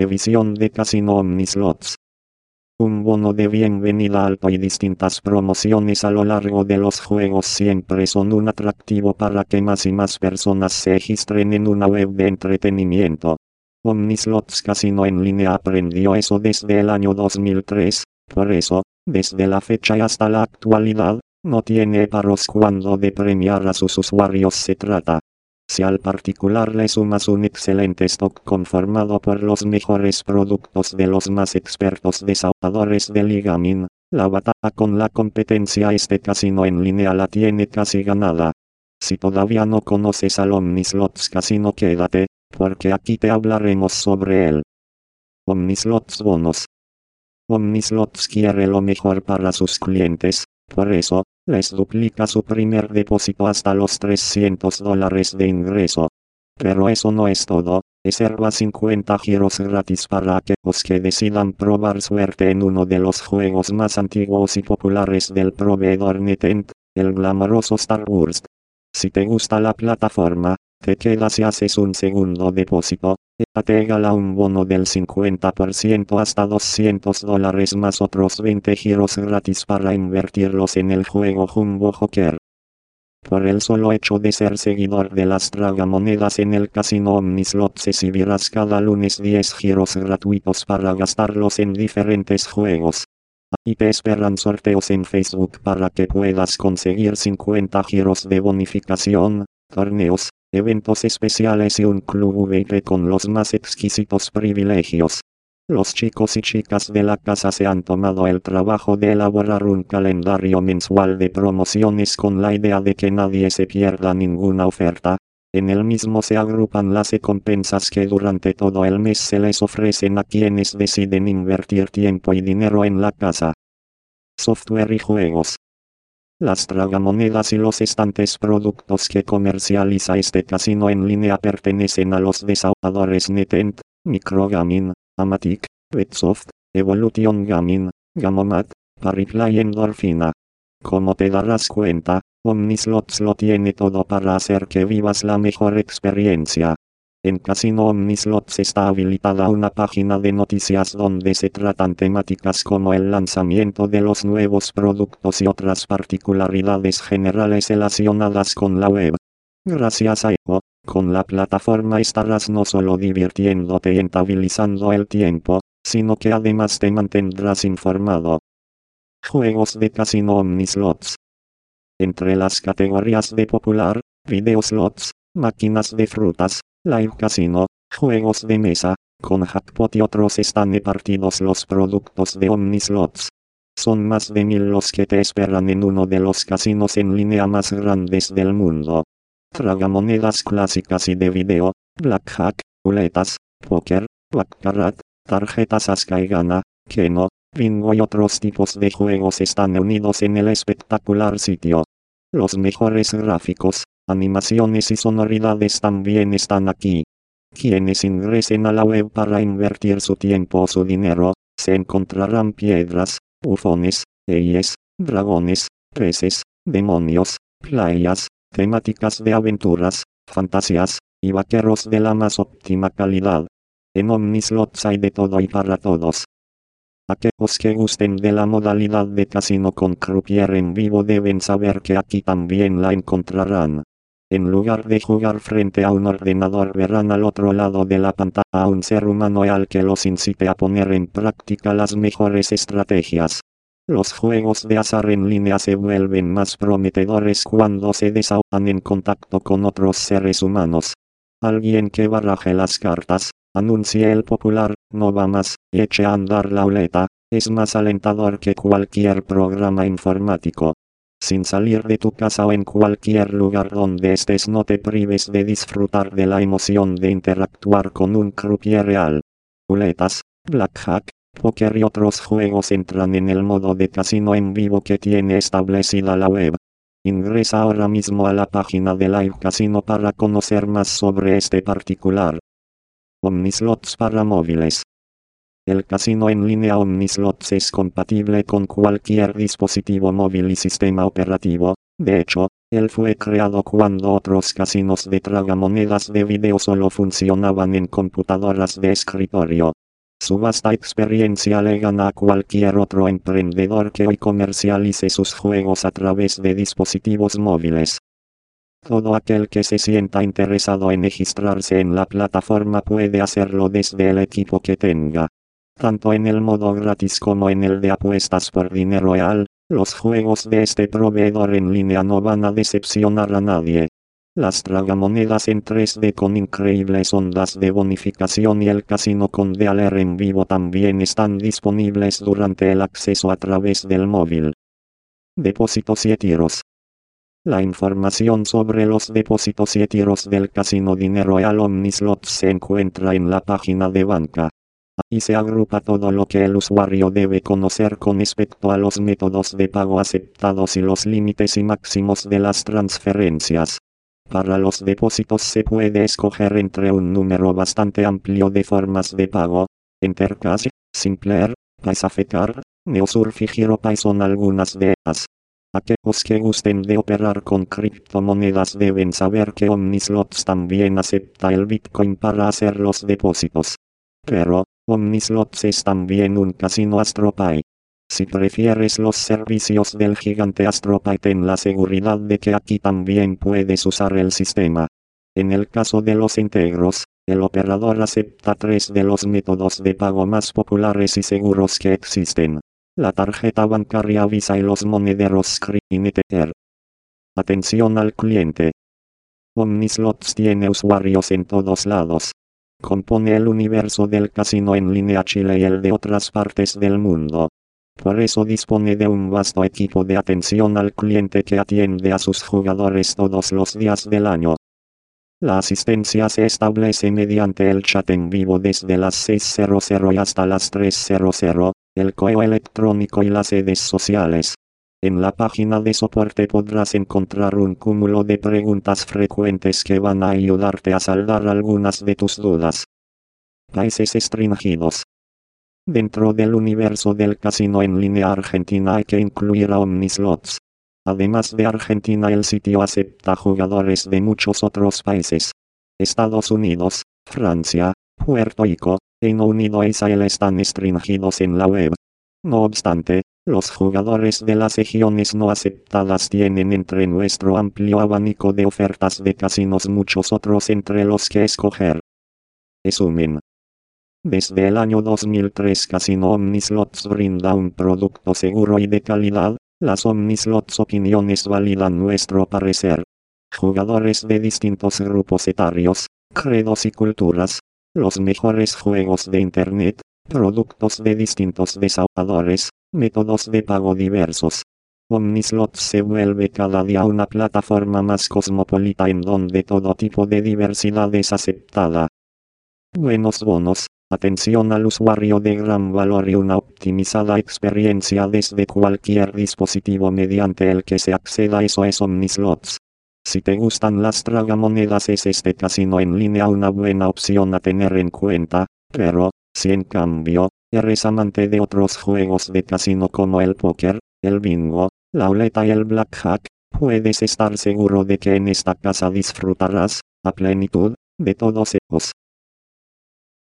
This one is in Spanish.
Evisión de Casino Omnislots. Un bono de bienvenida alto y distintas promociones a lo largo de los juegos siempre son un atractivo para que más y más personas se registren en una web de entretenimiento. Omnislots Casino en línea aprendió eso desde el año 2003, por eso, desde la fecha y hasta la actualidad, no tiene paros cuando de premiar a sus usuarios se trata. Si al particular le sumas un excelente stock conformado por los mejores productos de los más expertos desahogadores de Ligamin, la batalla con la competencia este casino en línea la tiene casi ganada. Si todavía no conoces al Omnislots Casino quédate, porque aquí te hablaremos sobre él. Omnislots Bonos. Omnislots quiere lo mejor para sus clientes, por eso, les duplica su primer depósito hasta los 300 dólares de ingreso. Pero eso no es todo, reserva 50 giros gratis para aquellos que decidan probar suerte en uno de los juegos más antiguos y populares del proveedor NetEnt, el glamoroso Star Wars. Si te gusta la plataforma, te quedas y haces un segundo depósito, y te gala un bono del 50% hasta 200 dólares más otros 20 giros gratis para invertirlos en el juego Jumbo Joker. Por el solo hecho de ser seguidor de las tragamonedas en el casino Omnislots recibirás cada lunes 10 giros gratuitos para gastarlos en diferentes juegos. Y te esperan sorteos en Facebook para que puedas conseguir 50 giros de bonificación, torneos, eventos especiales y un club VIP con los más exquisitos privilegios. Los chicos y chicas de la casa se han tomado el trabajo de elaborar un calendario mensual de promociones con la idea de que nadie se pierda ninguna oferta. En el mismo se agrupan las recompensas que durante todo el mes se les ofrecen a quienes deciden invertir tiempo y dinero en la casa. Software y juegos. Las tragamonedas y los estantes productos que comercializa este casino en línea pertenecen a los desahogadores NetEnt, Microgaming, Amatic, Betsoft, Evolution Gaming, Gamomat, Pariplay Endorfina. Como te darás cuenta, Omnislots lo tiene todo para hacer que vivas la mejor experiencia. En Casino Omnislots está habilitada una página de noticias donde se tratan temáticas como el lanzamiento de los nuevos productos y otras particularidades generales relacionadas con la web. Gracias a ello, con la plataforma estarás no solo divirtiéndote y entabilizando el tiempo, sino que además te mantendrás informado. Juegos de Casino Omnislots. Entre las categorías de popular, videoslots, máquinas de frutas, Live Casino, juegos de mesa, con Jackpot y otros están repartidos los productos de Omnislots. Son más de mil los que te esperan en uno de los casinos en línea más grandes del mundo. Tragamonedas clásicas y de video, blackjack, ruletas, póker, baccarat, tarjetas Asca y Gana, Keno, bingo y otros tipos de juegos están unidos en el espectacular sitio. Los mejores gráficos, animaciones y sonoridades también están aquí. Quienes ingresen a la web para invertir su tiempo o su dinero, se encontrarán piedras, bufones, eyes, dragones, peces, demonios, playas, temáticas de aventuras, fantasías, y vaqueros de la más óptima calidad. En Omnislots hay de todo y para todos. Aquellos que gusten de la modalidad de casino con croupier en vivo deben saber que aquí también la encontrarán. En lugar de jugar frente a un ordenador verán al otro lado de la pantalla a un ser humano al que los incite a poner en práctica las mejores estrategias. Los juegos de azar en línea se vuelven más prometedores cuando se desahogan en contacto con otros seres humanos. Alguien que baraje las cartas, anuncie el popular, no va más, eche a andar la uleta, es más alentador que cualquier programa informático. Sin salir de tu casa o en cualquier lugar donde estés no te prives de disfrutar de la emoción de interactuar con un croupier real. Ruletas, blackjack, poker y otros juegos entran en el modo de casino en vivo que tiene establecida la web. Ingresa ahora mismo a la página de Live Casino para conocer más sobre este particular. Omnislots para móviles. El casino en línea Omnislots es compatible con cualquier dispositivo móvil y sistema operativo. De hecho, él fue creado cuando otros casinos de tragamonedas de video solo funcionaban en computadoras de escritorio. Su vasta experiencia le gana a cualquier otro emprendedor que hoy comercialice sus juegos a través de dispositivos móviles. Todo aquel que se sienta interesado en registrarse en la plataforma puede hacerlo desde el equipo que tenga. Tanto en el modo gratis como en el de apuestas por dinero real, los juegos de este proveedor en línea no van a decepcionar a nadie. Las tragamonedas en 3D con increíbles ondas de bonificación y el casino con Dealer en vivo también están disponibles durante el acceso a través del móvil. Depósitos y tiros. La información sobre los depósitos y tiros del casino Dinero Real Omnislots se encuentra en la página de banca. Ahí se agrupa todo lo que el usuario debe conocer con respecto a los métodos de pago aceptados y los límites y máximos de las transferencias. Para los depósitos se puede escoger entre un número bastante amplio de formas de pago. Entercash, Simpler, Paisafecar, Neosurf y GiroPay son algunas de ellas. Aquellos que gusten de operar con criptomonedas deben saber que Omnislots también acepta el Bitcoin para hacer los depósitos. Pero, Omnislots es también un casino AstroPay. Si prefieres los servicios del gigante AstroPay ten la seguridad de que aquí también puedes usar el sistema. En el caso de los integros, el operador acepta tres de los métodos de pago más populares y seguros que existen. La tarjeta bancaria Visa y los monederos Screen Ether. Atención al cliente. Omnislots tiene usuarios en todos lados. Compone el universo del casino en línea Chile y el de otras partes del mundo. Por eso dispone de un vasto equipo de atención al cliente que atiende a sus jugadores todos los días del año. La asistencia se establece mediante el chat en vivo desde las 6.00 y hasta las 3.00, el correo electrónico y las redes sociales. En la página de soporte podrás encontrar un cúmulo de preguntas frecuentes que van a ayudarte a saldar algunas de tus dudas. Países restringidos. Dentro del universo del casino en línea Argentina hay que incluir a Omnislots. Además de Argentina el sitio acepta jugadores de muchos otros países. Estados Unidos, Francia, Puerto Rico, Reino Unido e Israel están restringidos en la web. No obstante, los jugadores de las regiones no aceptadas tienen entre nuestro amplio abanico de ofertas de casinos muchos otros entre los que escoger. Resumen. Desde el año 2003 Casino Omnislots brinda un producto seguro y de calidad, las Omnislots opiniones validan nuestro parecer. Jugadores de distintos grupos etarios, credos y culturas, los mejores juegos de Internet, productos de distintos desahogadores, métodos de pago diversos. Omnislots se vuelve cada día una plataforma más cosmopolita en donde todo tipo de diversidad es aceptada. Buenos bonos, Atención al usuario de gran valor y una optimizada experiencia desde cualquier dispositivo mediante el que se acceda eso es Omnislots. Si te gustan las tragamonedas es este casino en línea una buena opción a tener en cuenta, pero, si en cambio, eres amante de otros juegos de casino como el póker, el bingo, la ruleta y el blackjack, puedes estar seguro de que en esta casa disfrutarás, a plenitud, de todos ellos.